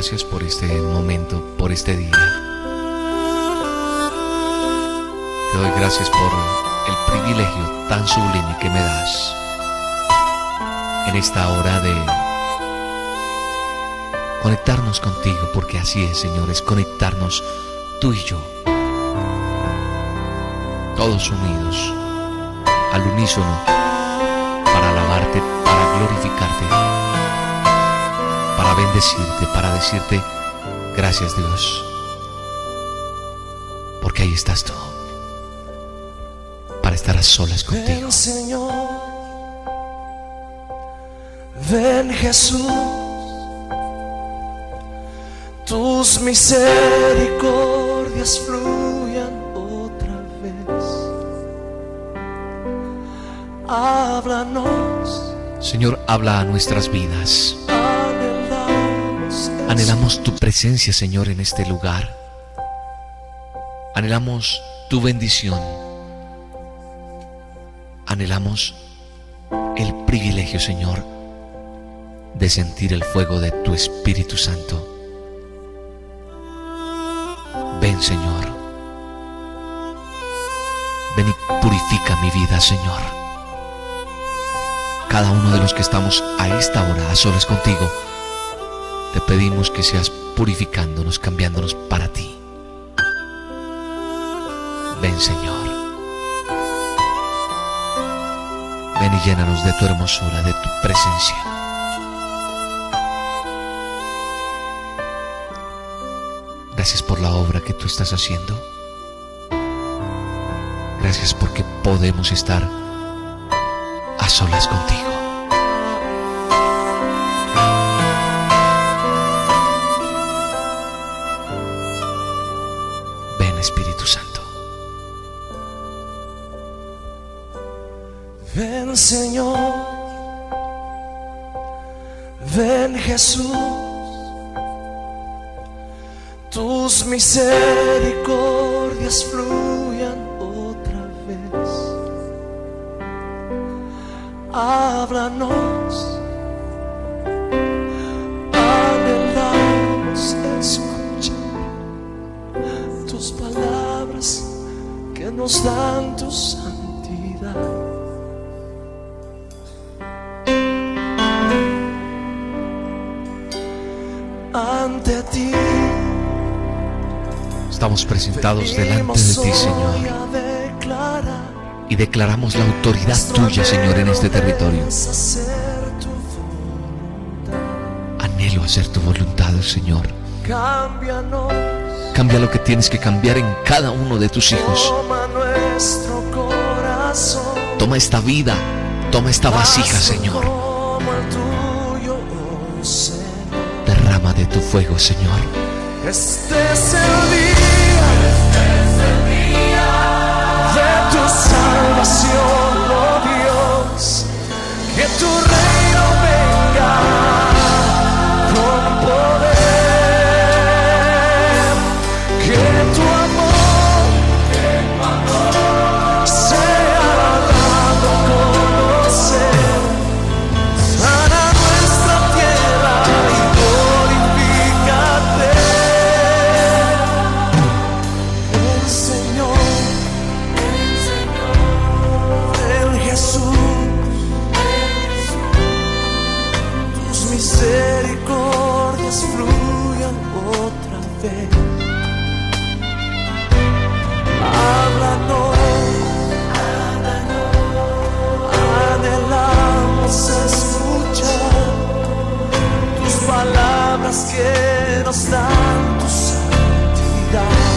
Gracias por este momento, por este día. Te doy gracias por el privilegio tan sublime que me das en esta hora de conectarnos contigo, porque así es, Señor, es conectarnos tú y yo, todos unidos, al unísono, para alabarte, para glorificarte bendecirte, para decirte gracias Dios. Porque ahí estás tú. Para estar a solas contigo. Ven Señor, ven Jesús, tus misericordias fluyan otra vez. Háblanos, Señor, habla a nuestras vidas. Anhelamos, tu presencia, Señor, en este lugar. Anhelamos tu bendición. Anhelamos el privilegio, Señor, de sentir el fuego de tu Espíritu Santo. Ven, Señor. Ven y purifica mi vida, Señor. Cada uno de los que estamos a esta hora a solas contigo, te pedimos que seas purificándonos, cambiándonos para ti. Ven Señor. Ven y llénanos de tu hermosura, de tu presencia. Gracias por la obra que tú estás haciendo. Gracias porque podemos estar a solas contigo. Señor, ven Jesús, tus misericordias fluyan otra vez. Háblanos, anhelamos escuchar tus palabras que nos dan tu Presentados delante de ti, Señor, y declaramos la autoridad tuya, Señor, en este territorio. Anhelo hacer tu voluntad, Señor. Cambia lo que tienes que cambiar en cada uno de tus hijos. toma esta vida, toma esta vasija, Señor. Derrama de tu fuego, Señor. Este es el día, tus palabras que nos dan tu santidad.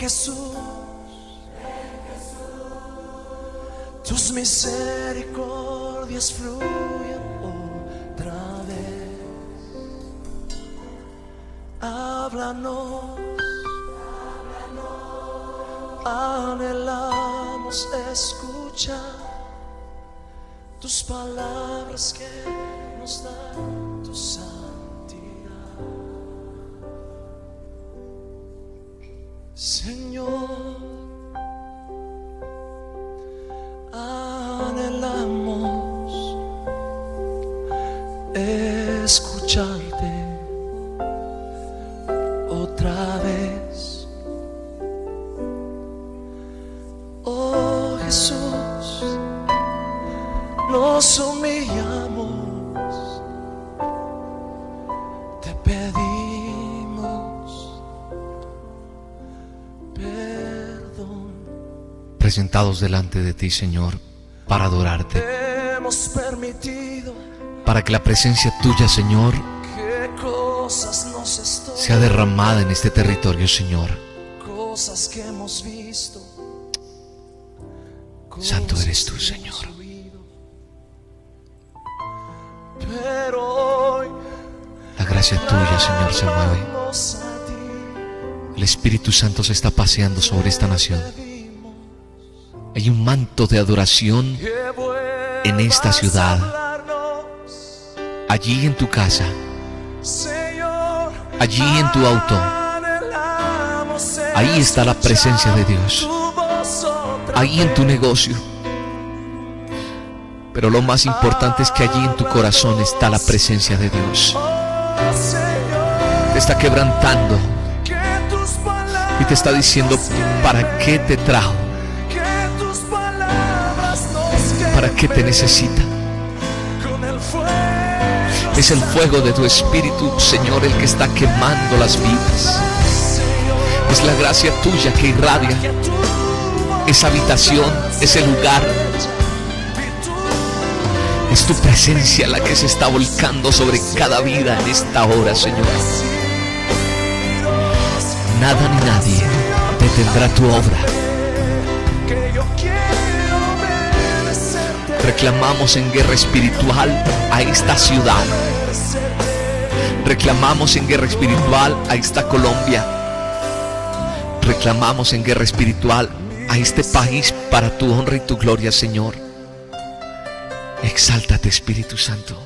Ven Jesús, tus misericordias fluyen otra vez. Háblanos, anhelamos escuchar tus palabras que nos dan tu santidad. Presentados delante de ti, Señor, para adorarte, para que la presencia tuya, Señor, sea derramada en este territorio, Señor. cosas que hemos visto. Santo eres tú, Señor. La gracia tuya, Señor, se mueve. El Espíritu Santo se está paseando sobre esta nación. Hay un manto de adoración En esta ciudad. allí en tu casa, allí en tu auto. Ahí está la presencia de Dios. ahí en tu negocio. Pero lo más importante es que allí en tu corazón está la presencia de Dios. Te está quebrantando y te está diciendo, ¿para qué te trajo? ¿Para qué te necesita? Es el fuego de tu espíritu, Señor, el que está quemando las vidas. Es la gracia tuya que irradia esa habitación, ese lugar. Es tu presencia la que se está volcando sobre cada vida en esta hora, Señor. Nada ni nadie detendrá tu obra. Reclamamos en guerra espiritual a esta ciudad. Reclamamos en guerra espiritual a esta Colombia. Reclamamos en guerra espiritual a este país para tu honra y tu gloria, Señor. Exáltate, Espíritu Santo.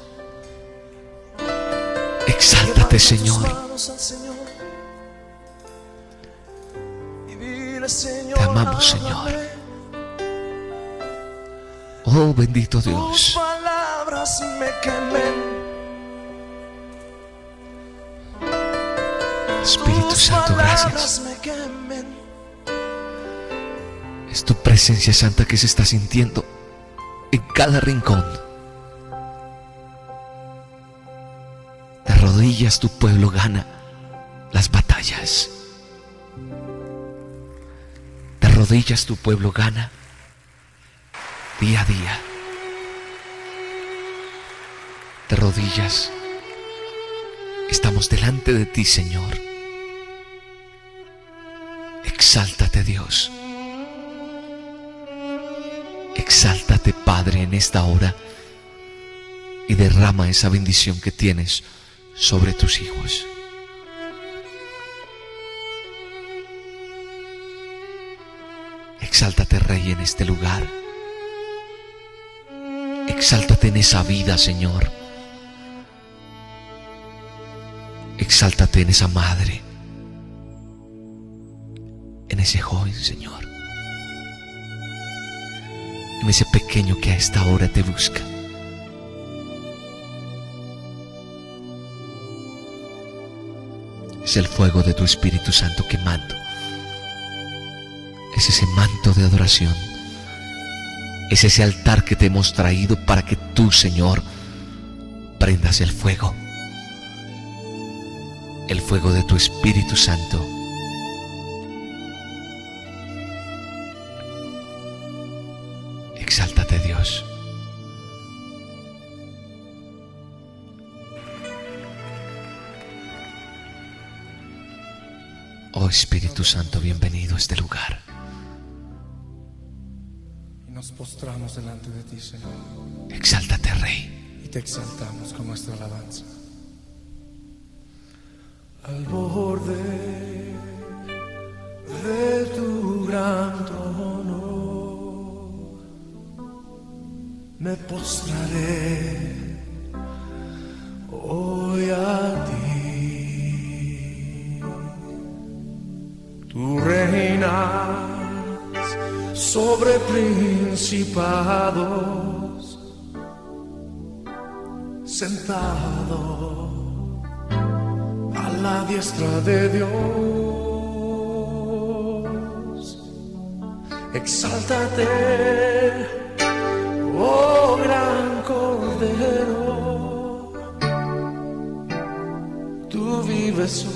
Exáltate, Señor. Te amamos, Señor. Oh, bendito Tus Dios. palabras me quemen. Espíritu Tus Santo, gracias. Es tu presencia santa que se está sintiendo en cada rincón. De rodillas tu pueblo gana las batallas. De rodillas tu pueblo gana día a día. De rodillas estamos delante de ti, Señor. Exáltate, Dios. Exáltate, Padre, en esta hora y derrama esa bendición que tienes sobre tus hijos. Exáltate, Rey, en este lugar. Exáltate en esa vida, Señor. Exáltate en esa madre, en ese joven, Señor en ese pequeño que a esta hora te busca. Es el fuego de tu Espíritu Santo quemando. Es ese manto de adoración. Es ese altar que te hemos traído para que tú, Señor, prendas el fuego. El fuego de tu Espíritu Santo. Exáltate Dios. Oh Espíritu Santo, bienvenido a este lugar. Nos postramos delante de ti, Señor. Exáltate, Rey. Y te exaltamos con nuestra alabanza. Al borde de tu gran trono me postraré hoy a ti. Tú reinas sobre principados, sentado a la diestra de Dios. Exáltate, oh gran cordero, tú vives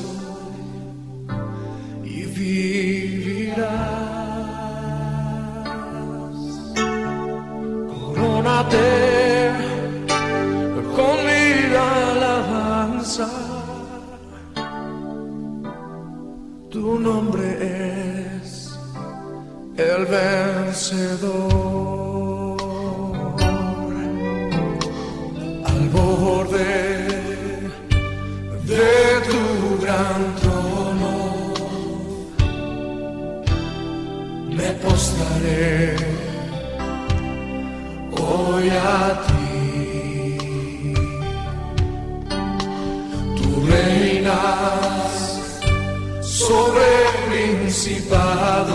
sobre principados,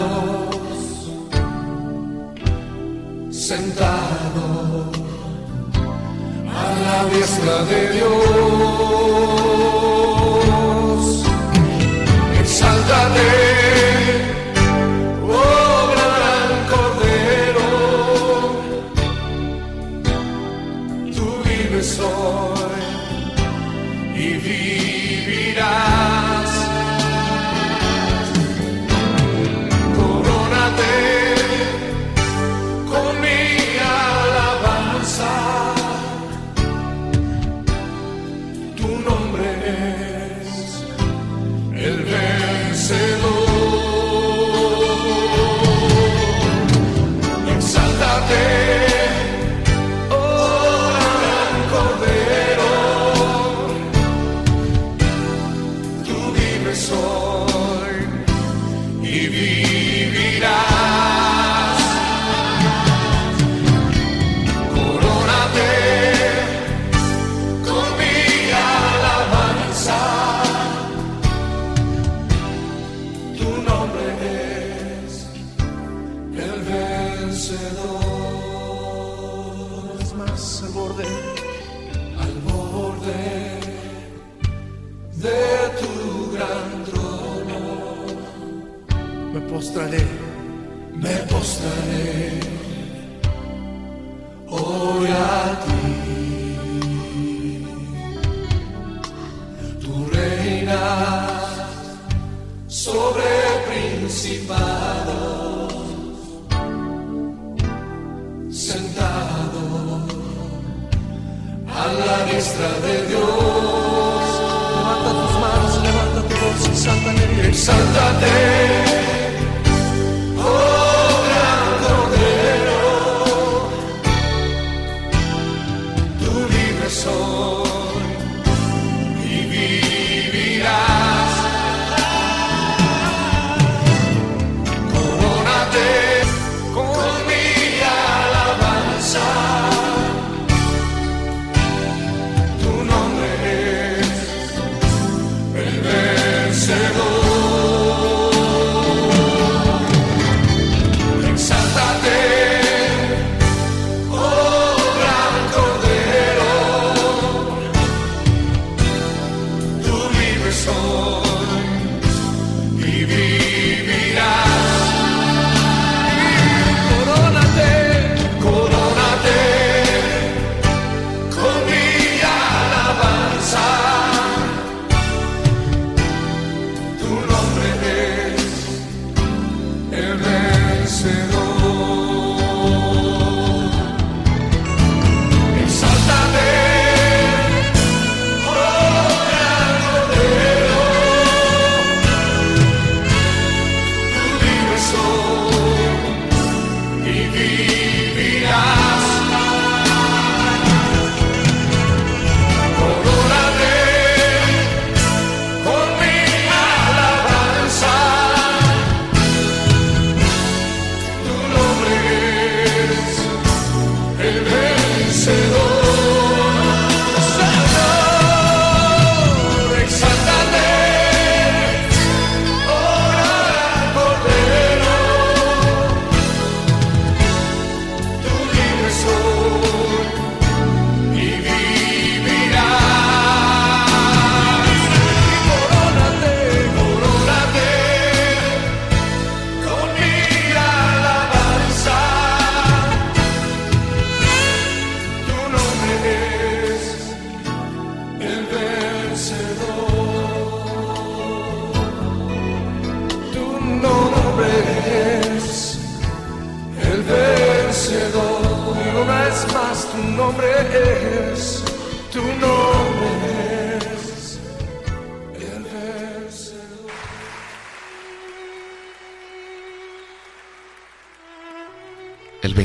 sentado a la diestra de Dios. Exáltate. Sentado a la diestra de Dios. Levanta tus manos, levanta tu voz, exáltate, exáltate.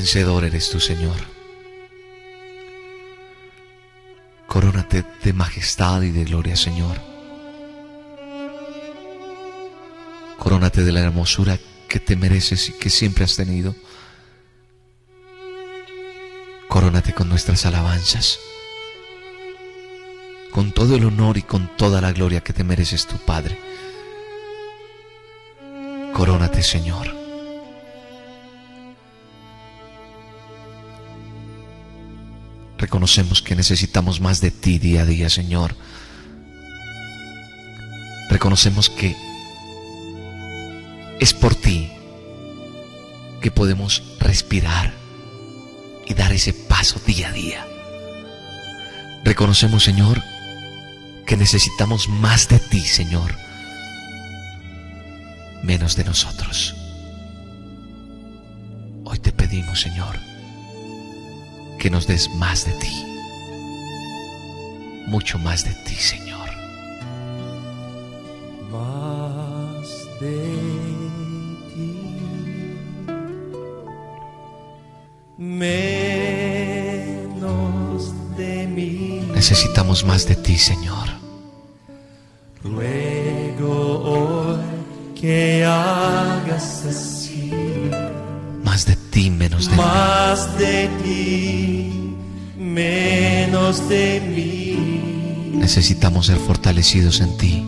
Vencedor eres tú, Señor. Corónate de majestad y de gloria, Señor. Corónate de la hermosura que te mereces y que siempre has tenido. Corónate con nuestras alabanzas, con todo el honor y con toda la gloria que te mereces tu Padre. Corónate, Señor. Reconocemos que necesitamos más de ti día a día, Señor. Reconocemos que es por ti que podemos respirar y dar ese paso día a día. Reconocemos, Señor, que necesitamos más de ti, Señor, menos de nosotros. Hoy te pedimos, Señor, que nos des más de ti, mucho más de ti, Señor. Más de ti, menos de mí. Necesitamos más de ti, Señor. De ti, menos de mí. Necesitamos ser fortalecidos en ti.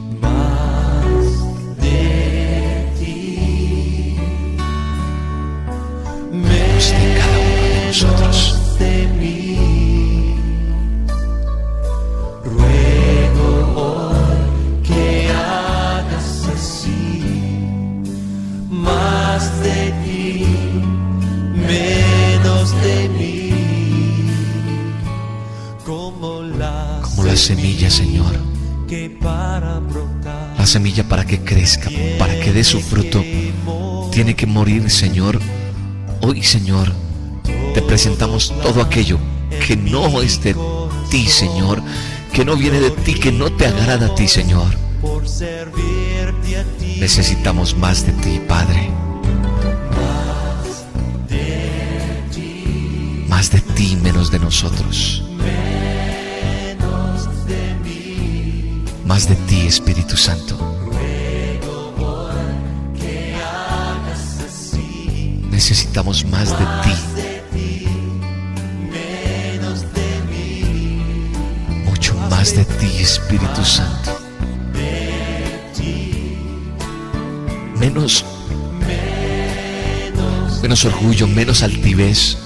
Señor. Hoy, Señor, te presentamos todo aquello que no es de ti, Señor, que no viene de ti, que no te agrada a ti, Señor. Necesitamos más de ti, Padre. Más de ti, menos de nosotros. Más de ti, Espíritu Santo. Necesitamos más de ti. Mucho más de ti, Espíritu Santo. Menos, menos orgullo, menos altivez.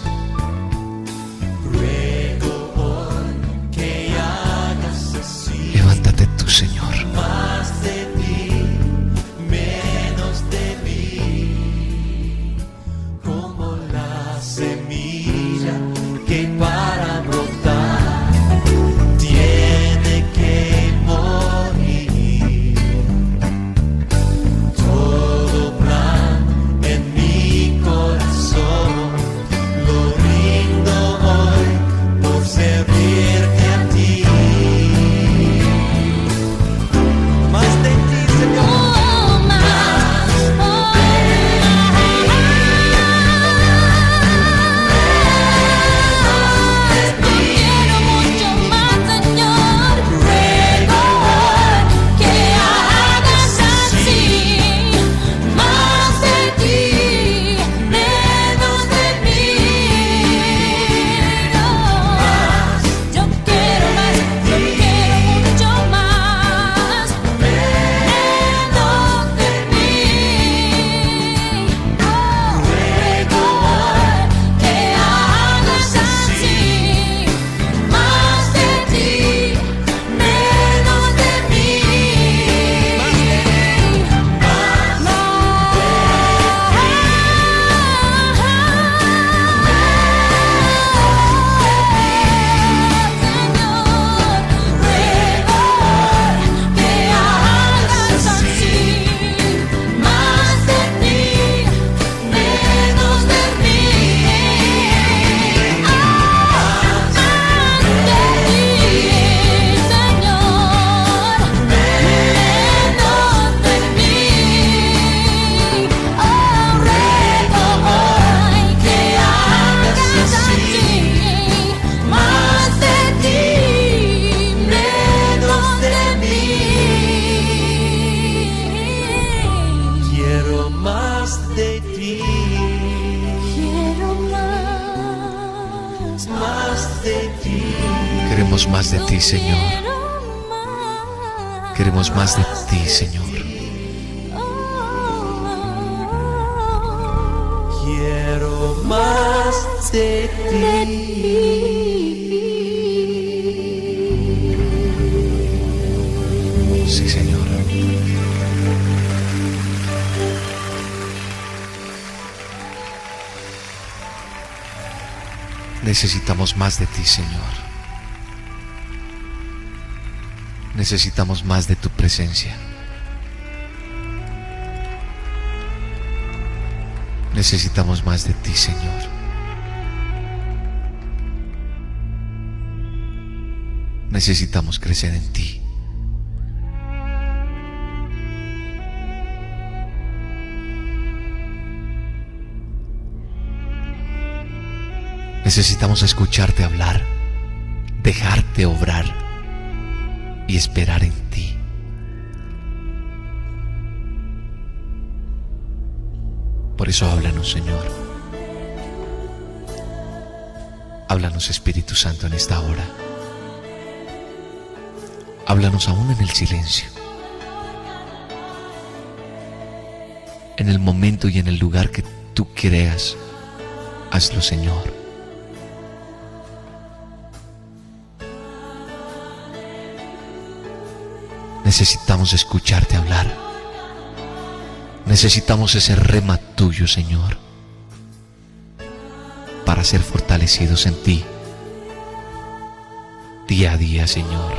Necesitamos más de ti, Señor. Necesitamos más de tu presencia. Necesitamos más de ti, Señor. Necesitamos crecer en ti. Necesitamos escucharte hablar, dejarte obrar y esperar en ti. Por eso háblanos, Señor. Háblanos, Espíritu Santo, en esta hora. Háblanos aún en el silencio. En el momento y en el lugar que tú creas, hazlo, Señor. Necesitamos escucharte hablar. Necesitamos ese rema tuyo, Señor, para ser fortalecidos en ti día a día, Señor.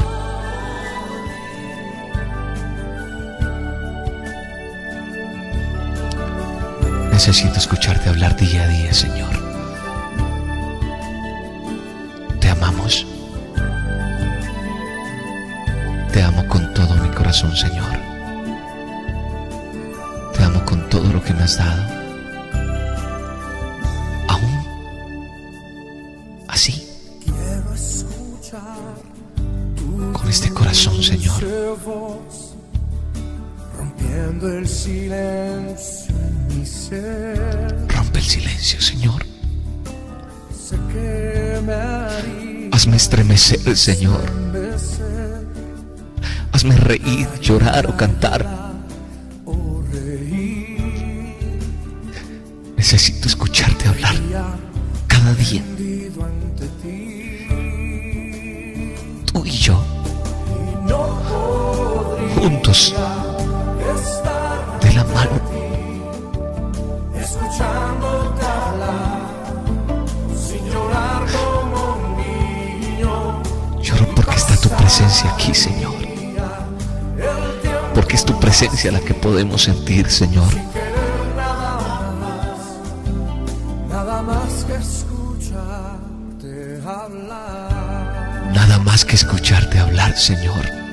Necesito escucharte hablar día a día, Señor. Te amamos. Te amo corazón, Señor. Te amo con todo lo que me has dado. Aún así, Quiero escuchar con este corazón, Señor. rompiendo el silencio en mi ser. Rompe el silencio, Señor. Hazme estremecer, Señor. Hazme reír, llorar o cantar. Podemos sentir, Señor. querer nada más, nada más que escucharte hablar. Nada más que escucharte hablar, Señor.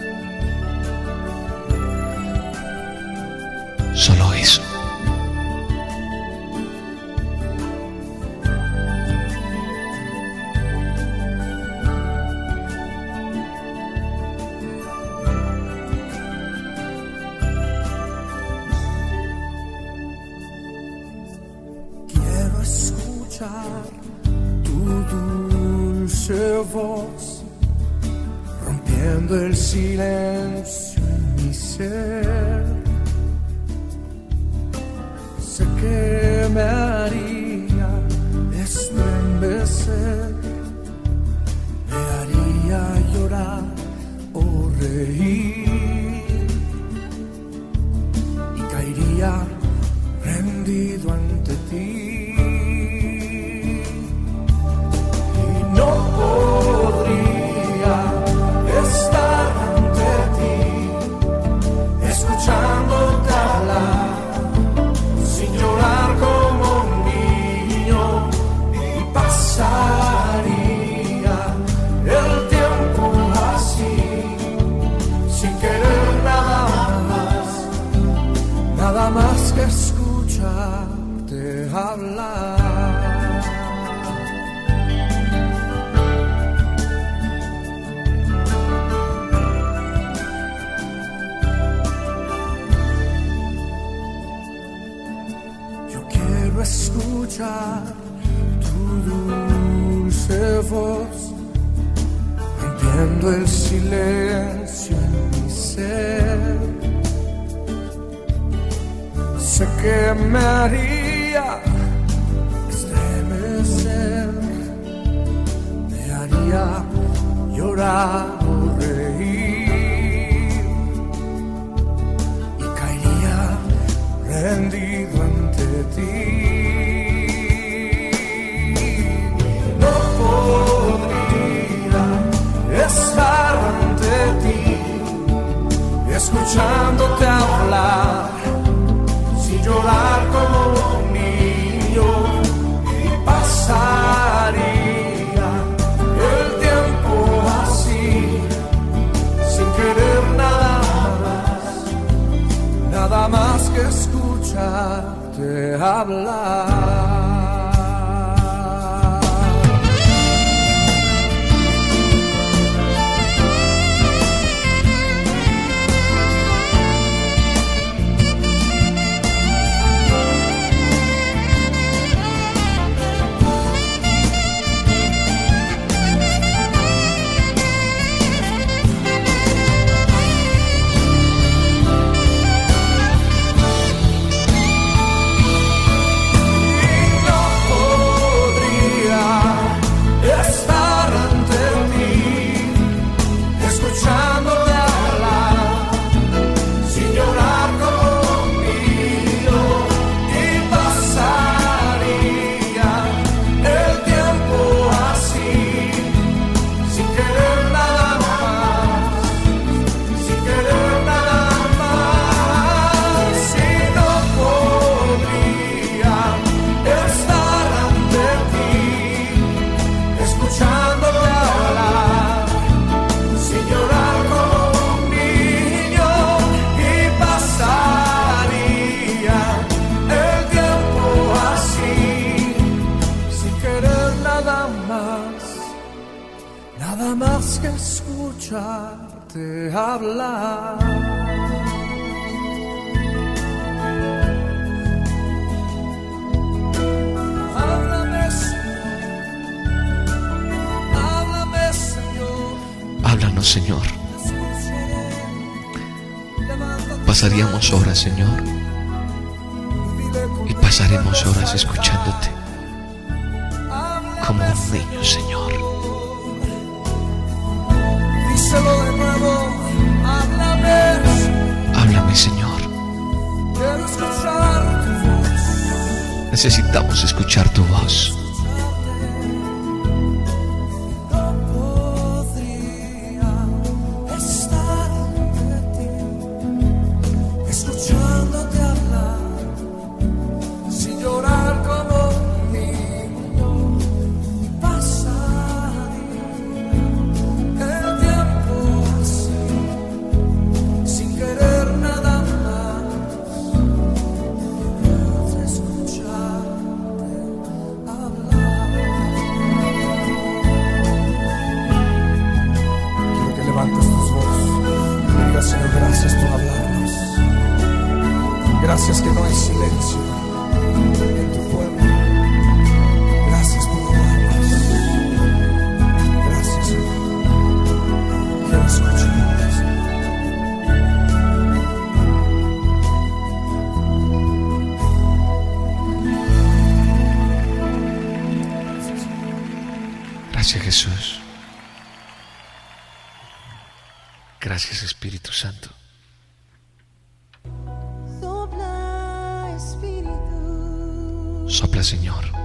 El silencio en mi ser. Sé que me haría estremecer, me haría llorar o reír que me haría estremecer, me haría llorar o reír y caería rendido ante ti. Love. más, nada más que escucharte hablar. Háblame, háblame, Señor. Háblanos, Señor. Pasaríamos horas, Señor, y pasaremos horas escuchándote como un niño, Señor. Díselo de nuevo, háblame. Háblame, Señor. Quiero escuchar tu voz. Necesitamos escuchar tu voz. Gracias Jesús. Gracias Espíritu Santo. Sopla Espíritu. Sopla Señor.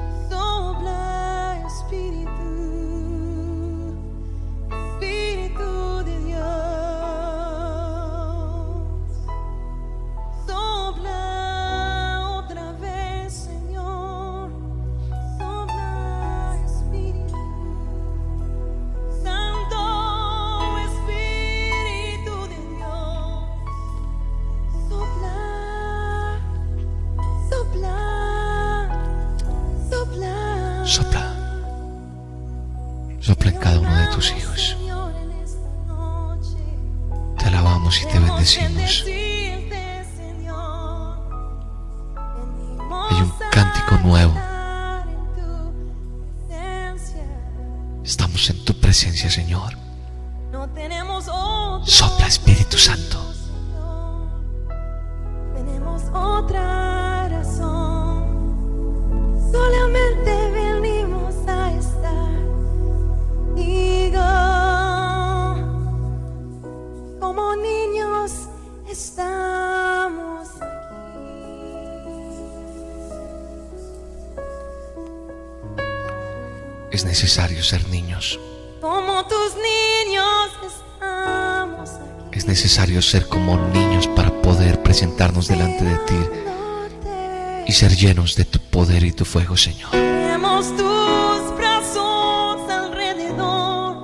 ser llenos de tu poder y tu fuego, Señor. Tenemos tus brazos alrededor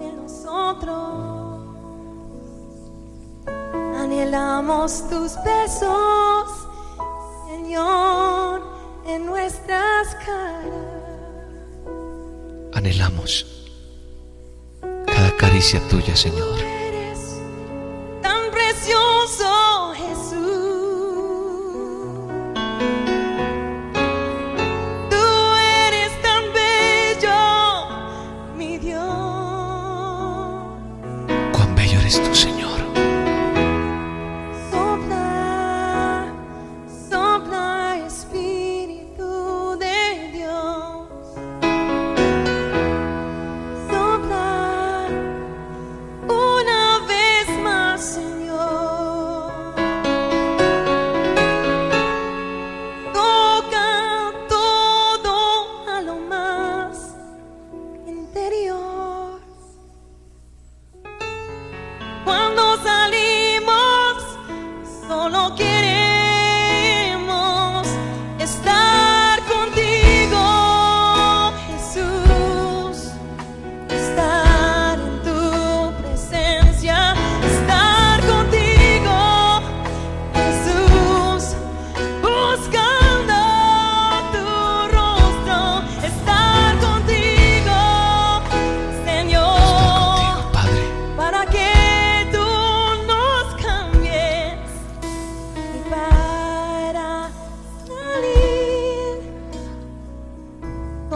de nosotros. Anhelamos tus besos, Señor, en nuestras caras. Anhelamos cada caricia tuya, Señor. Eres tan precioso.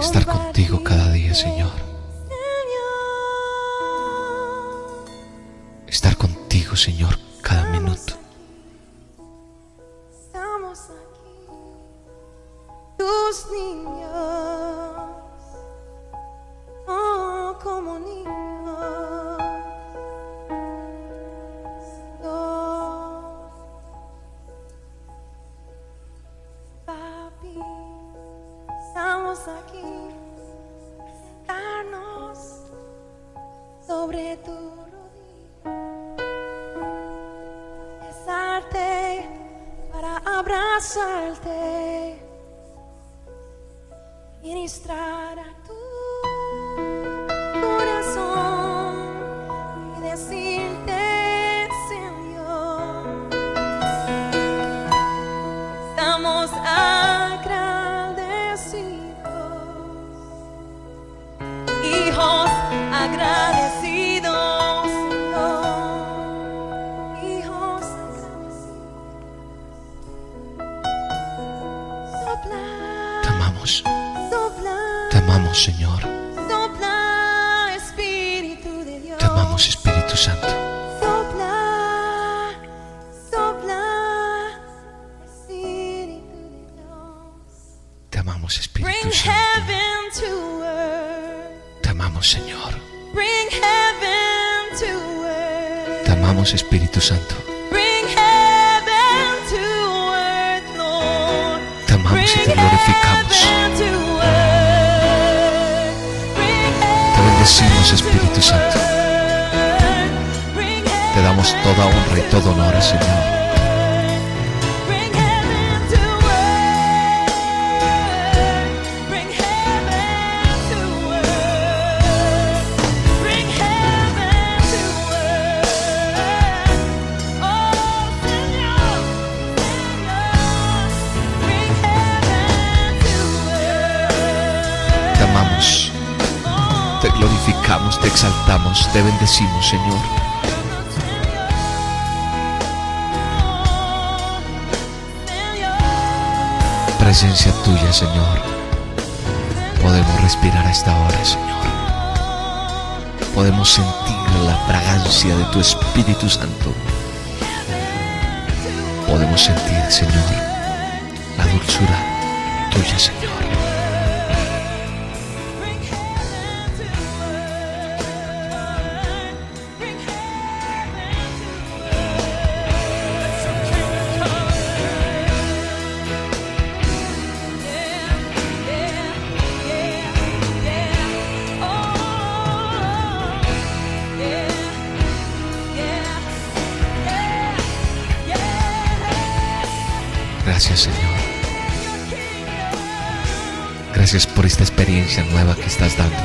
estar contigo cada día, Señor. y te glorificamos. Te bendecimos, Espíritu Santo. Te damos toda honra y todo honor, Señor. te exaltamos, te bendecimos, Señor. Presencia tuya, Señor. Podemos respirar a esta hora, Señor. Podemos sentir la fragancia de tu Espíritu Santo. Podemos sentir, Señor, la dulzura tuya, Señor. Por esta experiencia nueva que estás dando.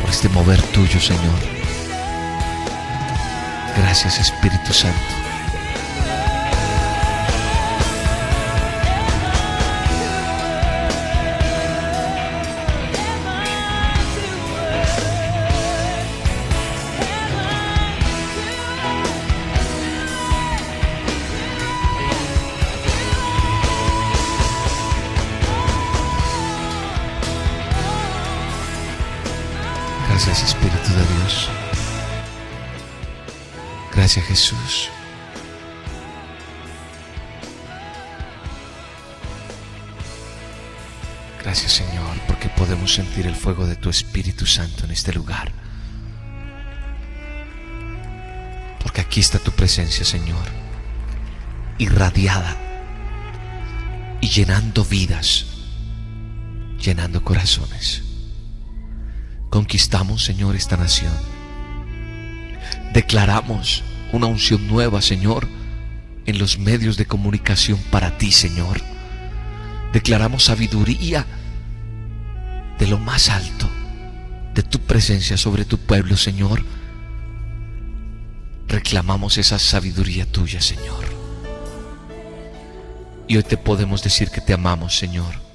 Por este mover tuyo, Señor. Gracias, Espíritu Santo. Gracias Jesús. Gracias Señor porque podemos sentir el fuego de tu Espíritu Santo en este lugar. Porque aquí está tu presencia Señor, irradiada y llenando vidas, llenando corazones. Conquistamos, Señor, esta nación. Declaramos una unción nueva, Señor, en los medios de comunicación para ti, Señor. Declaramos sabiduría de lo más alto, de tu presencia sobre tu pueblo, Señor. Reclamamos esa sabiduría tuya, Señor. Y hoy te podemos decir que te amamos, Señor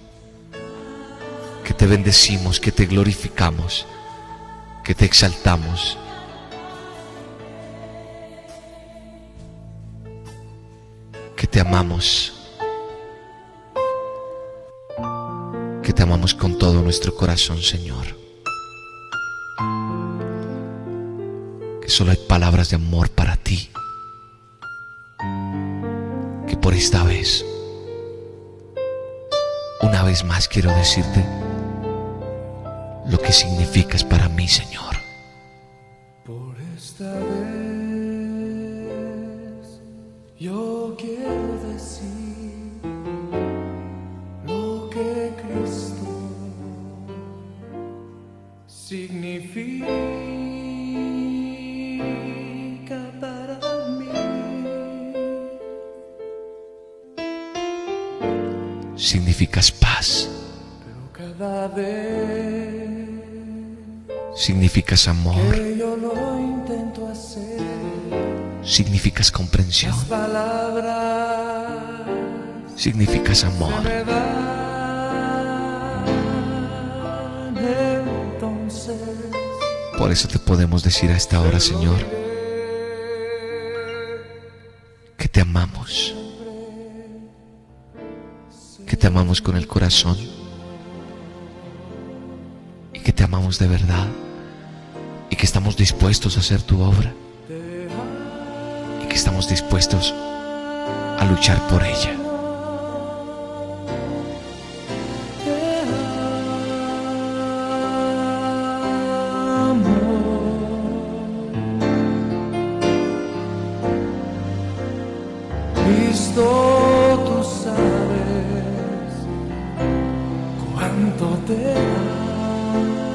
que te bendecimos, que te glorificamos, que te exaltamos. Que te amamos, que te amamos con todo nuestro corazón, Señor. Que solo hay palabras de amor para ti. Que por esta vez, una vez más quiero decirte, lo que significas para mí, Señor. Por esta vez Significas paz, significas amor, significas comprensión, significas amor. Por eso te podemos decir a esta hora, Señor, que te amamos, amamos con el corazón y que te amamos de verdad y que estamos dispuestos a hacer tu obra y que estamos dispuestos a luchar por ella. Cuánto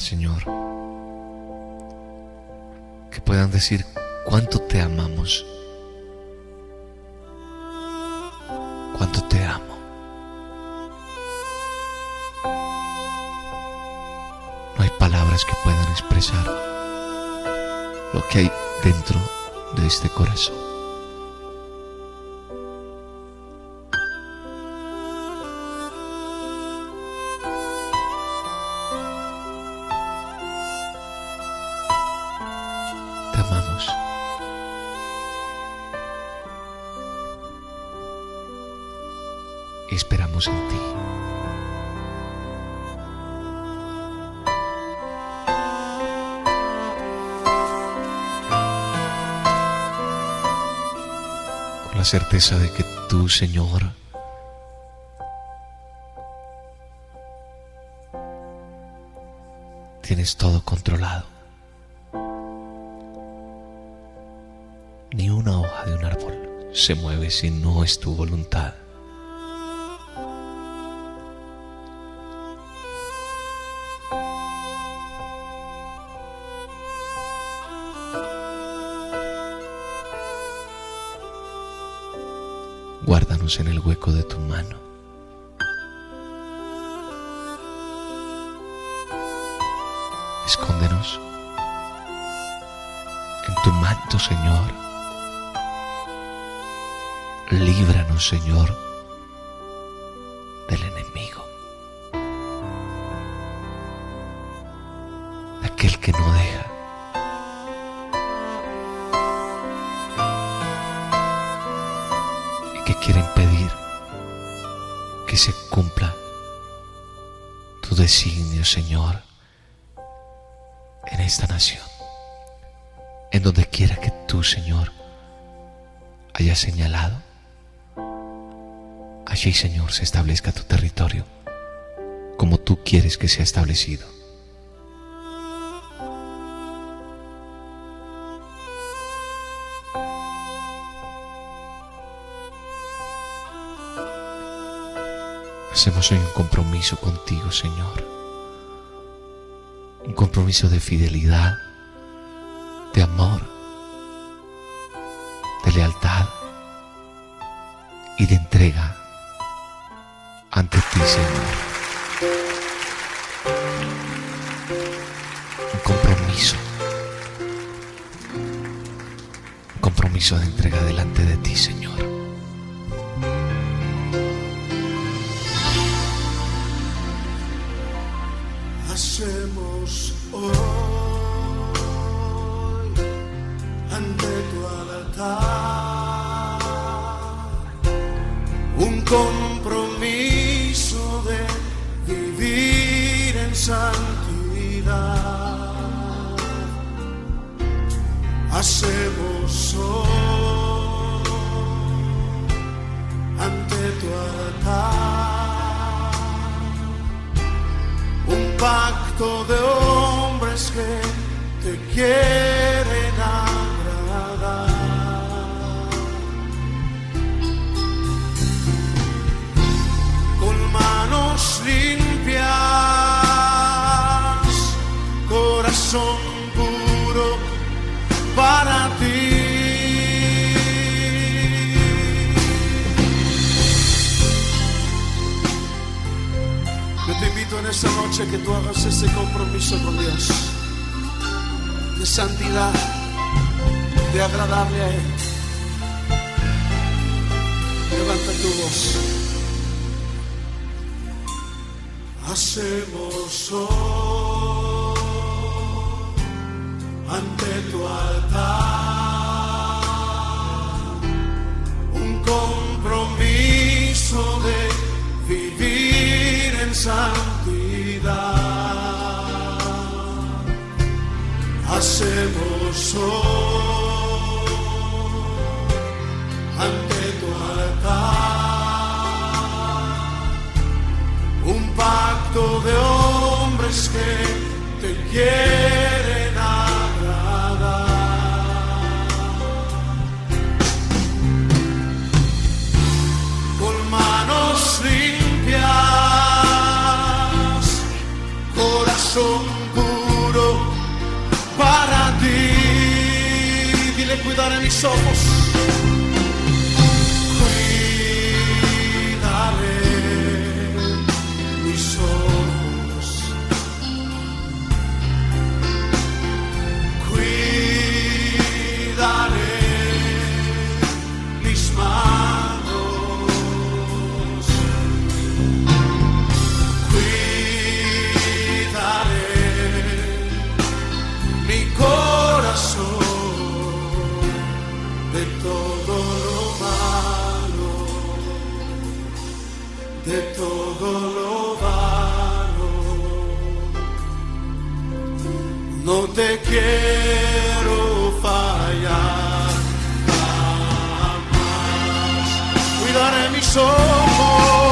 Señor, que puedan decir cuánto te amamos, cuánto te amo. No hay palabras que puedan expresar lo que hay dentro de este corazón. Certeza de que tú, Señor, tienes todo controlado. Ni una hoja de un árbol se mueve si no es tu voluntad. En el hueco de tu mano. Escóndenos en tu manto, Señor. Líbranos, Señor, Allí, Señor, se establezca tu territorio como tú quieres que sea establecido. Hacemos hoy un compromiso contigo, Señor. Un compromiso de fidelidad, de amor, de lealtad y de entrega ante ti, Señor. Un compromiso. Un compromiso de entrega delante de ti, Señor. hacemos hoy ante tu altar un compromiso santidad. Hacemos hoy ante tu altar un pacto de hombres que te quieren esta noche que tú hagas ese compromiso con Dios de santidad, de agradarle a Él. Levanta tu voz. Hacemos hoy ante tu altar Hacemos hoy ante tu altar. Un pacto de hombres que te quieren Dile cuidaré mis ojos. Te quiero fallar jamás. Cuidaré mis ojos.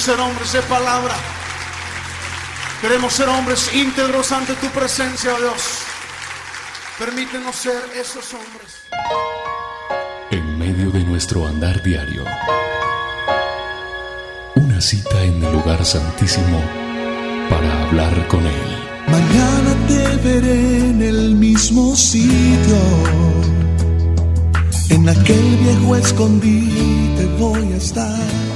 Queremos ser hombres de palabra. Queremos ser hombres íntegros ante tu presencia, oh Dios. Permítenos ser esos hombres. En medio de nuestro andar diario. Una cita en el lugar santísimo para hablar con Él. Mañana te veré en el mismo sitio. En aquel viejo escondite voy a estar.